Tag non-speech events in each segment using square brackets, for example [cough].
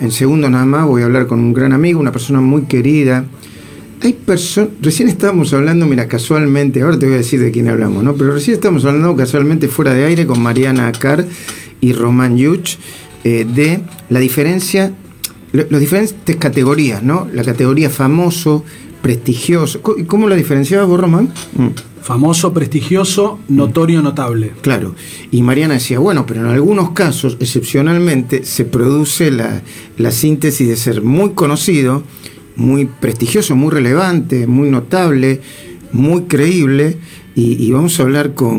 En segundo nada más voy a hablar con un gran amigo, una persona muy querida. Hay personas, recién estábamos hablando, mira, casualmente, ahora te voy a decir de quién hablamos, ¿no? Pero recién estamos hablando casualmente fuera de aire con Mariana Carr y Román Yuch eh, de la diferencia, las diferentes categorías, ¿no? La categoría famoso, prestigioso. ¿Cómo la diferenciabas vos, Román? Mm. Famoso, prestigioso, notorio, notable. Claro. Y Mariana decía, bueno, pero en algunos casos, excepcionalmente, se produce la, la síntesis de ser muy conocido, muy prestigioso, muy relevante, muy notable, muy creíble, y, vamos a hablar con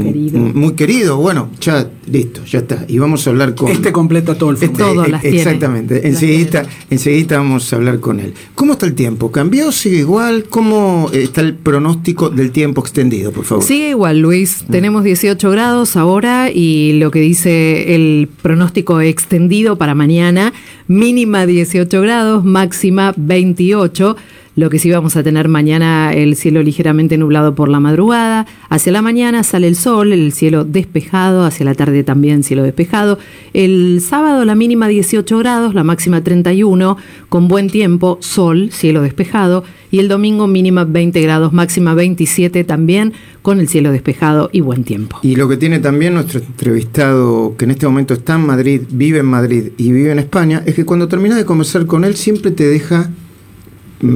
muy querido, bueno, ya listo, ya está. Y vamos a hablar con este completa todo el. Este, exactamente. enseguida, enseguida vamos a hablar con él. ¿Cómo está el tiempo? ¿Cambió? ¿Sigue igual? ¿Cómo está el pronóstico del tiempo extendido, por favor? Sigue igual, Luis. Mm. Tenemos 18 grados ahora y lo que dice el pronóstico extendido para mañana, mínima 18 grados, máxima 28. Lo que sí vamos a tener mañana el cielo ligeramente nublado por la madrugada. Hacia la mañana sale el sol, el cielo despejado. Hacia la tarde también cielo despejado. El sábado la mínima 18 grados, la máxima 31, con buen tiempo, sol, cielo despejado. Y el domingo mínima 20 grados, máxima 27 también, con el cielo despejado y buen tiempo. Y lo que tiene también nuestro entrevistado, que en este momento está en Madrid, vive en Madrid y vive en España, es que cuando terminas de conversar con él siempre te deja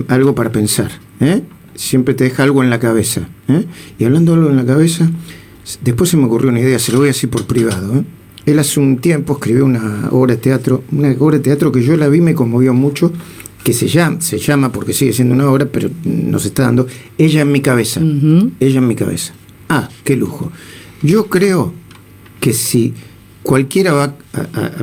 algo para pensar. ¿eh? Siempre te deja algo en la cabeza. ¿eh? Y hablando de algo en la cabeza, después se me ocurrió una idea, se lo voy a decir por privado. ¿eh? Él hace un tiempo escribió una obra de teatro, una obra de teatro que yo la vi, me conmovió mucho, que se llama, se llama porque sigue siendo una obra, pero nos está dando Ella en mi cabeza. Ella en mi cabeza. Ah, qué lujo. Yo creo que si cualquiera va,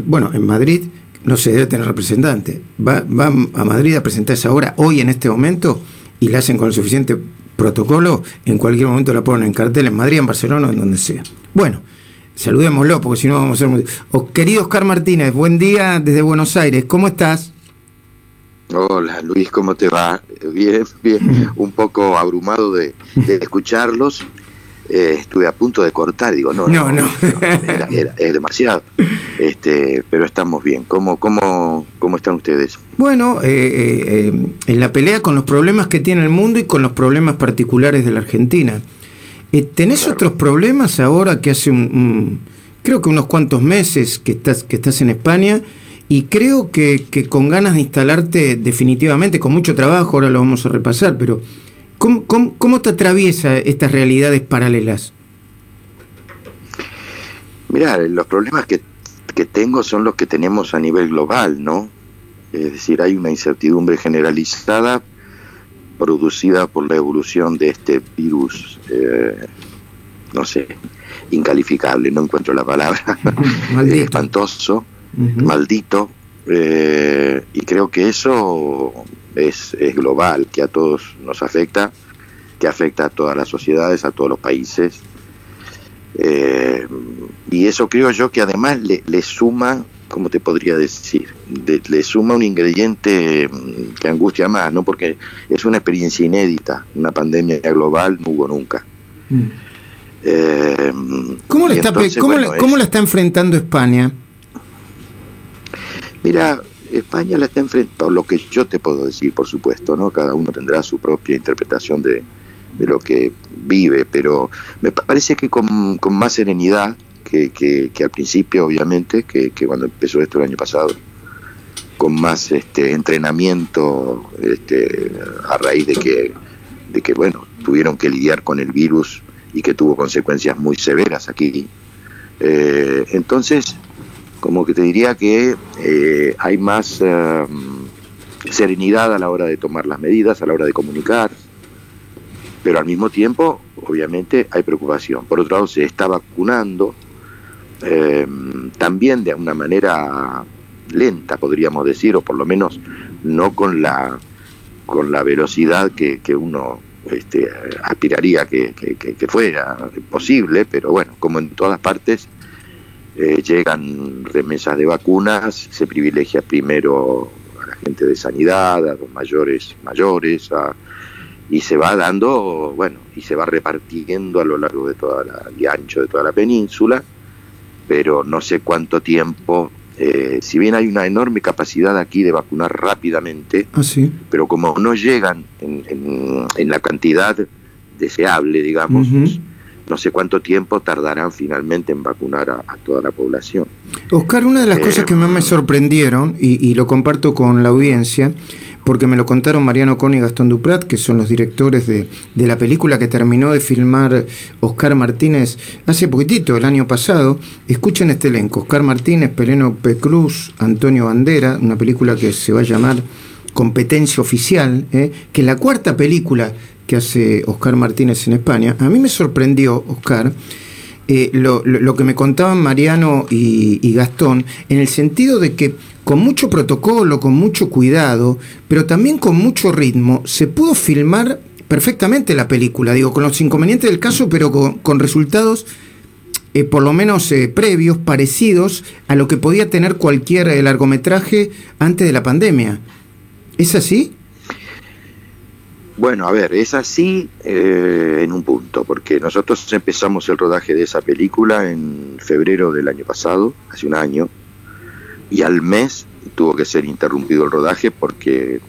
bueno, en Madrid no se debe tener representante. Va, va a Madrid a presentar esa obra hoy en este momento y la hacen con el suficiente protocolo, en cualquier momento la ponen en cartel en Madrid, en Barcelona o en donde sea. Bueno, saludémoslo porque si no vamos a ser muy... Oh, querido Oscar Martínez, buen día desde Buenos Aires, ¿cómo estás? Hola Luis, ¿cómo te va? Bien, bien, [laughs] un poco abrumado de, de escucharlos eh, estuve a punto de cortar, digo, no, no, no, es demasiado. [laughs] Este, pero estamos bien. ¿Cómo, cómo, cómo están ustedes? Bueno, eh, eh, en la pelea con los problemas que tiene el mundo y con los problemas particulares de la Argentina. ¿Tenés otros problemas ahora que hace un, creo que unos cuantos meses que estás, que estás en España? Y creo que, que con ganas de instalarte definitivamente, con mucho trabajo, ahora lo vamos a repasar, pero ¿Cómo, te atraviesa estas realidades paralelas? Mira, los problemas que, tengo son los que tenemos a nivel global, ¿no? Es decir, hay una incertidumbre generalizada producida por la evolución de este virus, eh, no sé, incalificable, no encuentro la palabra, [laughs] espantoso, maldito, eh, y creo que eso es, es global, que a todos nos afecta, que afecta a todas las sociedades, a todos los países. Eh, y eso creo yo que además le, le suma, ¿cómo te podría decir? le suma un ingrediente mm, que angustia más, ¿no? Porque es una experiencia inédita, una pandemia global no hubo nunca. Mm. Eh, ¿Cómo, la está, ¿cómo la está enfrentando España? Mira, España la está enfrentando, lo que yo te puedo decir, por supuesto, ¿no? Cada uno tendrá su propia interpretación de, lo que vive, pero me parece que con, más serenidad que, que, al principio, obviamente, que, cuando empezó esto el año pasado, con más este entrenamiento este, a raíz de que, de que, bueno, tuvieron que lidiar con el virus y que tuvo consecuencias muy severas aquí. Eh, entonces, como que te diría que eh, hay más eh, serenidad a la hora de tomar las medidas, a la hora de comunicar, pero al mismo tiempo, obviamente, hay preocupación. Por otro lado, se está vacunando eh, también de una manera lenta, podríamos decir, o por lo menos no con la, con la velocidad que, uno este, aspiraría que, que fuera posible, pero bueno, como en todas partes, eh, llegan remesas de vacunas, se privilegia primero a la gente de sanidad, a los mayores mayores, y se va dando, bueno, y se va repartiendo a lo largo de toda la, y ancho de toda la península, pero no sé cuánto tiempo eh, si bien hay una enorme capacidad aquí de vacunar rápidamente, Ah, sí. pero como no llegan en, en- en la cantidad deseable, digamos, no sé cuánto tiempo tardarán finalmente en vacunar a, a toda la población. Oscar, una de las Eh, cosas que más me sorprendieron, y, y lo comparto con la audiencia, porque me lo contaron Mariano Con y Gastón Duprat, que son los directores de, de la película que terminó de filmar Oscar Martínez hace poquitito, el año pasado. Escuchen este elenco: Oscar Martínez, Peleno. Cruz, Antonio Bandera, una película que se va a llamar Competencia Oficial, ¿eh? que es la cuarta película que hace Oscar Martínez en España. A mí me sorprendió, Oscar, eh, lo, lo- que me contaban Mariano y Gastón, en el sentido de que con mucho protocolo, con mucho cuidado, pero también con mucho ritmo, se pudo filmar perfectamente la película, digo, con los inconvenientes del caso, pero con, resultados eh, por lo menos eh, previos, parecidos a lo que podía tener cualquier eh, largometraje antes de la pandemia. ¿Es así? Bueno, a ver, es así eh, en un punto, porque nosotros empezamos el rodaje de esa película en febrero del año pasado, hace un año, y al mes tuvo que ser interrumpido el rodaje porque,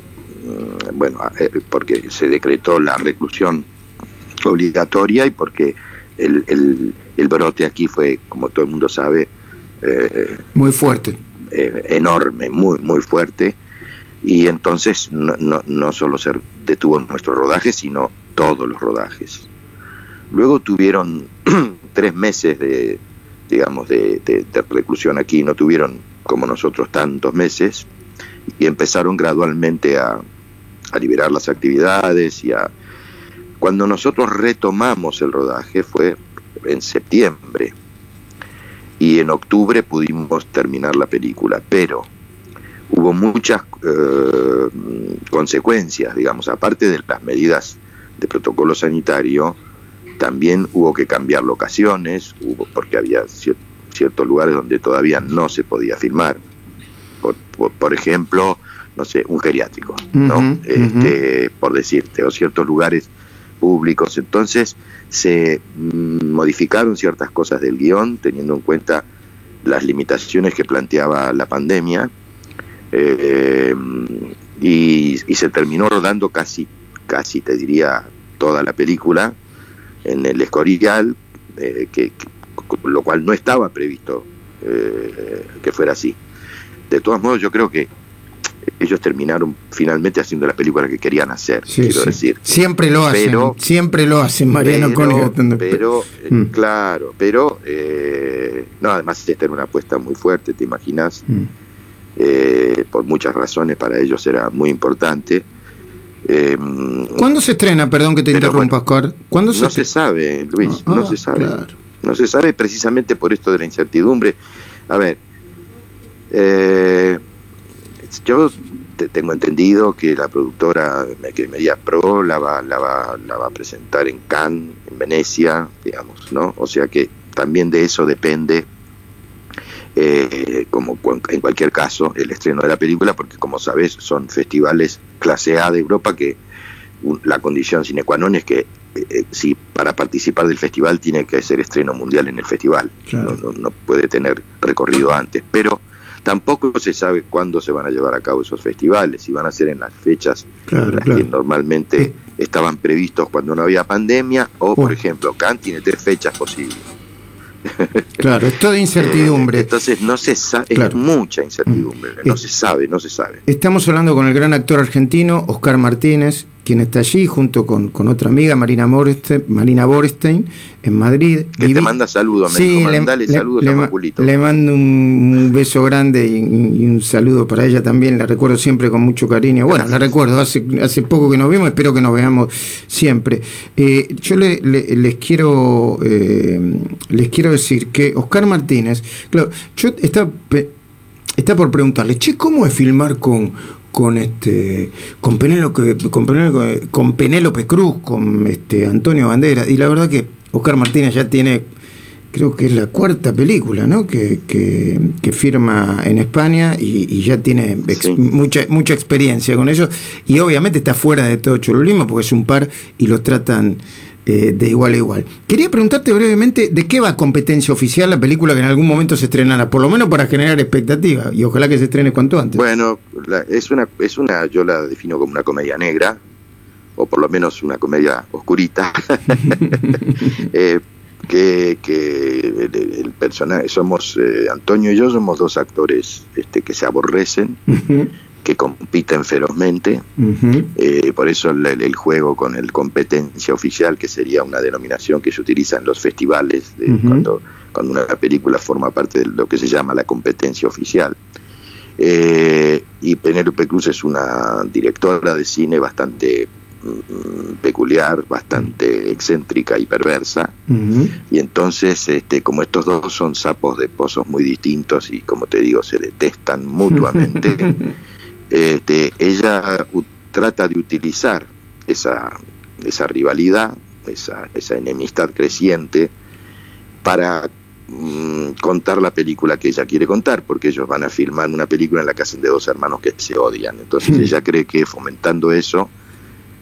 mm, bueno, eh, porque se decretó la reclusión obligatoria y porque el, el- el brote aquí fue, como todo el mundo sabe, eh, Muy fuerte. eh, enorme, muy, muy fuerte. Y entonces no, no, no solo se detuvo nuestro rodaje, sino todos los rodajes. Luego tuvieron [clears throat] tres meses de, digamos, de, de- de reclusión aquí, no tuvieron como nosotros tantos meses, y empezaron gradualmente a, liberar las actividades y a... Cuando nosotros retomamos el rodaje fue en septiembre, y en octubre pudimos terminar la película, pero hubo muchas eh, consecuencias, digamos, aparte de las medidas de protocolo sanitario, también hubo que cambiar locaciones, hubo, porque había ciertos lugares donde todavía no se podía filmar. Por, por- por ejemplo, no sé, un geriátrico, ¿no? Este, Por decirte, o ciertos lugares públicos. Entonces se mm, modificaron ciertas cosas del guion, teniendo en cuenta las limitaciones que planteaba la pandemia, eh, y, y se terminó rodando casi, casi te diría, toda la película en el Escorial, eh, que- lo cual no estaba previsto eh, que fuera así. De todos modos, yo creo que ellos terminaron finalmente haciendo la película que querían hacer, Sí, quiero sí. decir. Siempre lo hacen. Siempre lo hacen, Mariano pero, pero, eh, Mm. claro, pero, eh, no, además esta era una apuesta muy fuerte, te imaginas, Mm. eh, por muchas razones para ellos era muy importante. Eh, ¿Cuándo se estrena? Perdón que te interrumpa, Oscar. ¿Cuándo no se sabe, Luis, Ah, no se sabe. claro. No se sabe precisamente por esto de la incertidumbre. A ver, eh, yo te- tengo entendido que la productora que Media Pro la va, la, va, la va a presentar en Cannes, en Venecia, digamos, ¿no? O sea que también de eso depende, eh, como en cualquier caso, el estreno de la película, porque como sabes son festivales clase A de Europa que la condición sine qua non es que eh, eh, si para participar del festival tiene que ser estreno mundial en el festival, Claro. no, no- no puede tener recorrido antes, pero tampoco se sabe cuándo se van a llevar a cabo esos festivales, si van a ser en las fechas Claro, en las claro. que normalmente estaban previstos cuando no había pandemia, o por ejemplo, Cannes tiene tres fechas posibles. [laughs] Claro, es toda incertidumbre. Eh, entonces no se sabe, Claro. es mucha incertidumbre, no Eh. se sabe, no se sabe. Estamos hablando con el gran actor argentino Oscar Martínez, quien está allí junto con, con otra amiga, Marina, Boreste- Marina Borstein, en Madrid. Que te Vivi- manda saludos, Sí, dijo, le, mandale le- saludos le a Maculito. le mando un, beso grande y, y un saludo para ella también. La recuerdo siempre con mucho cariño. Bueno, la recuerdo, hace, hace poco que nos vimos, espero que nos veamos siempre. Eh, yo le- le- les quiero eh, les quiero decir que Oscar Martínez, claro, yo estaba, está por preguntarle, che, ¿cómo es filmar con con este con Penélope con Penélope, con Penélope Cruz, con este Antonio Bandera y la verdad que Oscar Martínez ya tiene creo que es la cuarta película ¿no? que, que, que firma en España y, y ya tiene ex- Sí. mucha, mucha experiencia con ello y obviamente está fuera de todo cholulismo porque es un par y los tratan eh, de igual a igual. Quería preguntarte brevemente de qué va competencia oficial la película que en algún momento se estrenará, por lo menos para generar expectativa y ojalá que se estrene cuanto antes. Bueno, la- es una, es una, yo la defino como una comedia negra, o por lo menos una comedia oscurita, [laughs] Eh, que, que el, el personaje, somos, eh, Antonio y yo somos dos actores este, que se aborrecen, que compiten ferozmente, eh, por eso el, el juego con el competencia oficial, que sería una denominación que se utiliza en los festivales, de cuando, cuando una película forma parte de lo que se llama la competencia oficial. Eh, y Penélope Cruz es una directora de cine bastante mm, peculiar, bastante excéntrica y perversa. Y entonces, este, como estos dos son sapos de pozos muy distintos y como te digo, se detestan mutuamente, [laughs] este, ella trata de utilizar esa, esa rivalidad, esa, esa enemistad creciente, para mm, contar la película que ella quiere contar, porque ellos van a filmar una película en la que hacen de dos hermanos que se odian. Entonces ella cree que fomentando eso...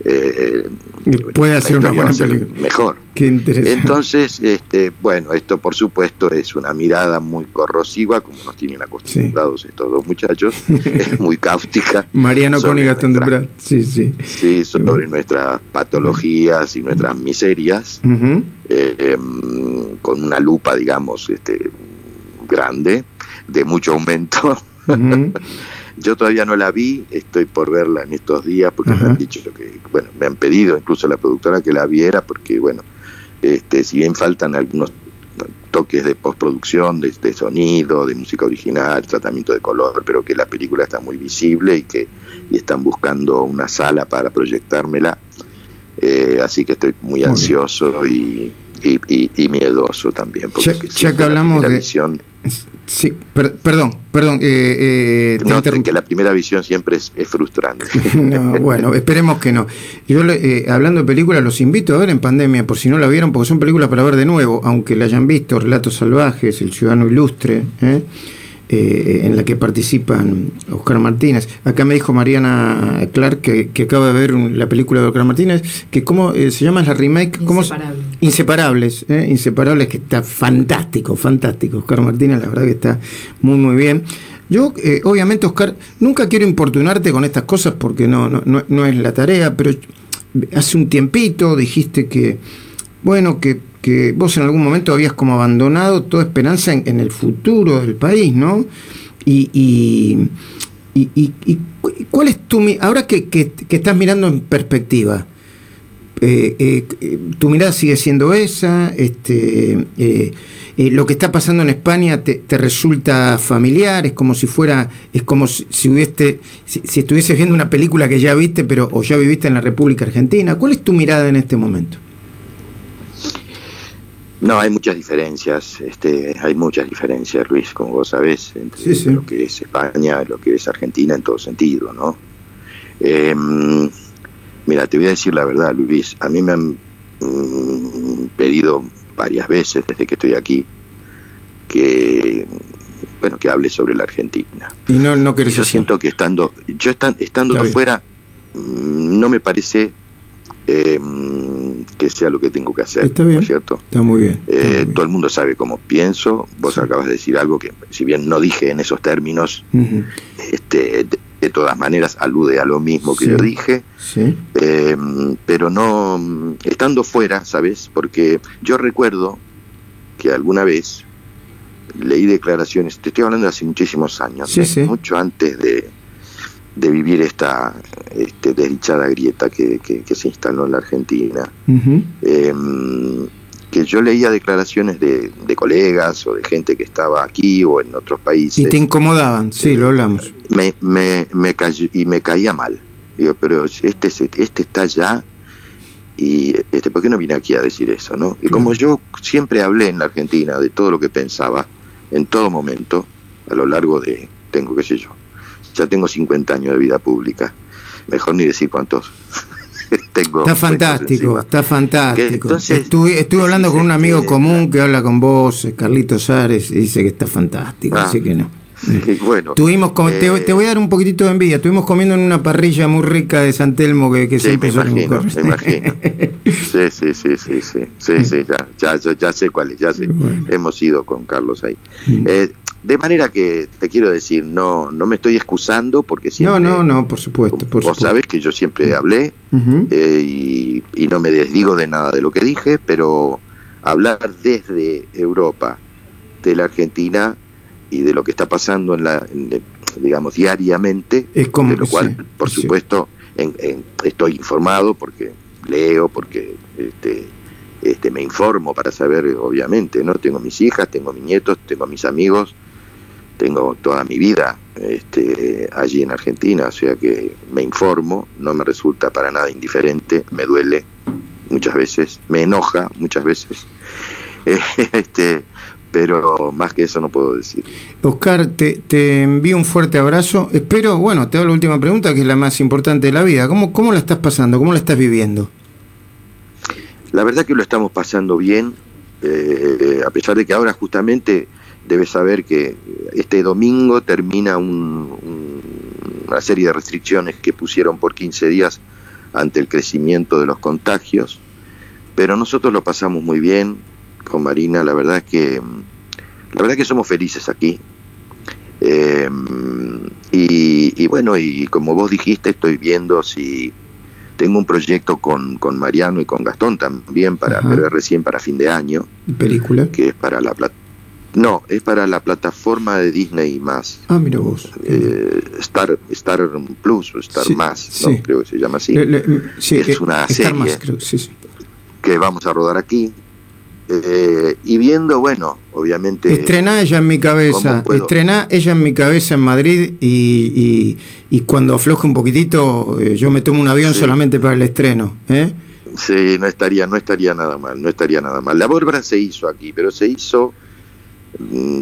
eh, puede hacer una buena película. Mejor. Qué. Entonces, este, bueno, esto por supuesto es una mirada muy corrosiva, como nos tienen acostumbrados estos dos muchachos, [laughs] es muy cáustica. Mariano Con Gastón. Sí, sí. Sí, sobre nuestras patologías y nuestras miserias, eh, em, con una lupa, digamos, este, grande, de mucho aumento. ujú. [laughs] Yo todavía no la vi, estoy por verla en estos días porque me han dicho que, bueno, me han pedido incluso la productora que la viera porque, bueno, este, si bien faltan algunos toques de postproducción, de, de sonido, de música original, tratamiento de color, pero que la película está muy visible y que y están buscando una sala para proyectármela. Eh, así que estoy muy ansioso y, y, y- miedoso también. Porque Ya- ya que hablamos de- visión- Sí, per- perdón, perdón. eh, eh, te no, que la primera visión siempre es, es frustrante. [laughs] No, bueno, esperemos que no. Yo, le- eh, hablando de películas, los invito a ver en pandemia, por si no la vieron, porque son películas para ver de nuevo, aunque la hayan visto, Relatos Salvajes, El Ciudadano Ilustre, ¿eh? Eh, en la que participan Oscar Martínez. Acá me dijo Mariana Clark que, que acaba de ver un- la película de Oscar Martínez, que cómo eh, se llama la remake, ¿cómo se- Inseparable. Inseparables, ¿eh? Inseparables, que está fantástico, fantástico. Oscar Martínez, la verdad que está muy, muy bien. Yo, eh, obviamente, Oscar, nunca quiero importunarte con estas cosas porque no, no, no, no es la tarea, pero hace un tiempito dijiste que, bueno, que, que vos en algún momento habías como abandonado toda esperanza en, el futuro del país, ¿no? Y, y, y, y- y cu- cuál es tu... Ahora que, que- estás mirando en perspectiva, eh, eh, tu mirada sigue siendo esa, este, eh, lo que está pasando en España te, resulta familiar, es como si fuera, es como si, si si, si estuvieses viendo una película que ya viste, pero o ya viviste en la República Argentina. ¿Cuál es tu mirada en este momento? No, hay muchas diferencias, este, hay muchas diferencias, Luis, como vos sabés, entre Sí, sí. lo que es España y lo que es Argentina en todo sentido, ¿no? Eh, mira, te voy a decir la verdad, Luis, a mí me han mm, pedido varias veces desde que estoy aquí que, bueno, que hable sobre la Argentina. Y no, no querés Yo siento que estando, yo estan- estando afuera, mm, no me parece eh, que sea lo que tengo que hacer, Está ¿no bien. es cierto? Está muy bien. está Eh, muy bien. todo el mundo sabe cómo pienso. Vos Sí. acabas de decir algo que, si bien no dije en esos términos, este, de, de todas maneras alude a lo mismo que Sí. yo dije. Sí. Eh, pero no, estando fuera, ¿sabes? Porque yo recuerdo que alguna vez leí declaraciones, te estoy hablando de hace muchísimos años, ¿eh? mucho antes de, de vivir esta este, desdichada grieta que, que- que se instaló en la Argentina eh, que yo leía declaraciones de, de colegas o de gente que estaba aquí o en otros Y países te incomodaban, sí, lo hablamos. me, me, me cayó- y me caía mal. Digo, pero este, este está allá y este, ¿por qué no vine aquí a decir eso? ¿no? Y como yo siempre hablé en la Argentina de todo lo que pensaba, en todo momento, a lo largo de, tengo qué sé yo, ya tengo 50 años de vida pública, mejor ni decir cuántos [laughs] tengo. Está fantástico, está fantástico. Entonces- estuve estuve hablando con un amigo Este, común que habla con vos, Carlitos Ares, y dice que está fantástico, Ah. así que no. [laughs] bueno. Tuvimos, te, eh, te voy a dar un poquitito de envidia. Estuvimos comiendo en una parrilla muy rica de San Telmo que, que Sí, me siempre solemos imagino, me imagino. [laughs] Sí, sí, sí, sí, sí, sí, sí, ya, ya, ya, sé cuál es, ya sé. Bueno. Hemos ido con Carlos ahí. Mm. Eh, de manera que te quiero decir, no, no me estoy excusando porque No, siempre, no, no, por supuesto. Por vos sabés que yo siempre hablé eh, y, y no me desdigo de nada de lo que dije, pero hablar desde Europa, de la Argentina y de lo que está pasando en la, en- digamos, diariamente, Es como- de lo cual, sí, por sí. supuesto, en- en- estoy informado porque leo, porque este, este, me informo para saber, obviamente, ¿no? Tengo mis hijas, tengo mis nietos, tengo mis amigos, tengo toda mi vida este, allí en Argentina, o sea que me informo, no me resulta para nada indiferente, me duele muchas veces, me enoja muchas veces, [laughs] este, pero más que eso no puedo decir. Oscar, te, te envío un fuerte abrazo. Espero, bueno, te hago la última pregunta, que es la más importante de la vida. ¿Cómo, cómo la estás pasando? ¿Cómo la estás viviendo? La verdad que lo estamos pasando bien, eh, a pesar de que ahora justamente debes saber que este domingo termina un- un- una serie de restricciones que pusieron por 15 días ante el crecimiento de los contagios, pero nosotros lo pasamos muy bien con Marina, la verdad es que la verdad que somos felices aquí. Eh, y, y bueno, y como vos dijiste, estoy viendo si tengo un proyecto con, con Mariano y con Gastón también, para, Ajá. pero recién para fin de año, ¿Película? que es para la plata. No, es para la plataforma de Disney más. Ah, mira vos. eh, Star, Star Plus o Star Sí, Más, ¿no? sí. creo que se llama así, Le- le- sí, es eh, una serie. Más, creo, que vamos a rodar aquí. Eh, y viendo, bueno, obviamente... Estrená ella en mi cabeza, estrená ella en mi cabeza en Madrid y, y- y cuando afloje un poquitito eh, yo me tomo un avión solamente para el estreno. ¿eh? Sí, no estaría, no estaría nada mal, no estaría nada mal. La obra se hizo aquí, pero se hizo,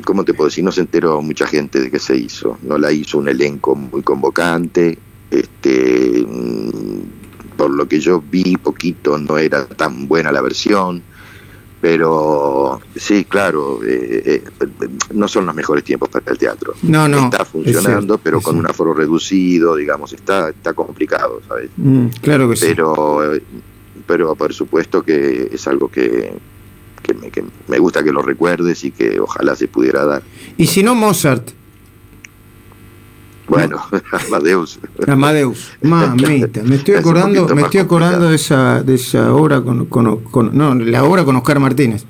¿cómo te puedo decir? No se enteró mucha gente de que se hizo. No la hizo un elenco muy convocante. Este, mm, por lo que yo vi poquito, no era tan buena la versión. Pero sí, claro, eh, eh, no son los mejores tiempos para el teatro. No, no. está es funcionando, cierto, pero es con un aforo reducido, digamos, está, está complicado, ¿sabes? Mm, claro que sí. pero eh, pero por supuesto que es algo que, que, me, que me gusta que lo recuerdes y que ojalá se pudiera dar. Y si no, Mozart, Bueno, [laughs] Amadeus. Amadeus, mamita, me estoy [laughs] acordando, me estoy acordando complicado. de esa, de esa obra con, con- con- no, la obra con Oscar Martínez.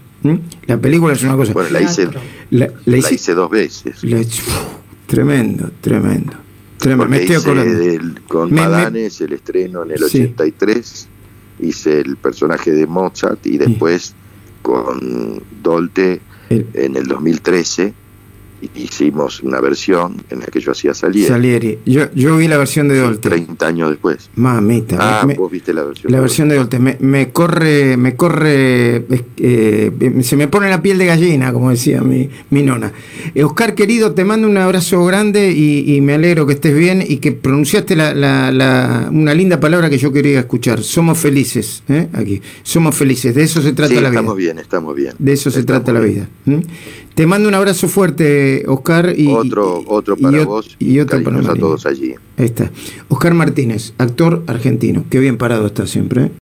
La película es una cosa. Bueno, la hice, la, la la hice- dos veces. la hice- uf, tremendo, tremendo. Tremendo, me estoy acordando. del- con Me- me- Madanes el estreno en el Sí. 83, hice el personaje de Mozart y después con Dolte en el 2013 hicimos una versión en la que yo hacía Salieri, Salieri. Yo, yo vi la versión de Dolte. 30 años después. Mamita. Ah, me- vos viste la versión. la de versión de Dolte. Me, me corre, me corre, eh, se me pone la piel de gallina, como decía mi, mi nona. Eh, Oscar, querido, te mando un abrazo grande y, y me alegro que estés bien y que pronunciaste la, la- la- una linda palabra que yo quería escuchar. Somos felices, ¿eh? aquí. Somos felices. De eso se trata Sí, la vida. estamos bien, estamos bien. De eso se Estamos trata la bien. vida. ¿m? Te mando un abrazo fuerte, Oscar. Y, Otro, y- otro y para ot- vos y otro para a todos allí. Ahí está. Oscar Martínez, actor argentino. Qué bien parado está siempre. ¿eh?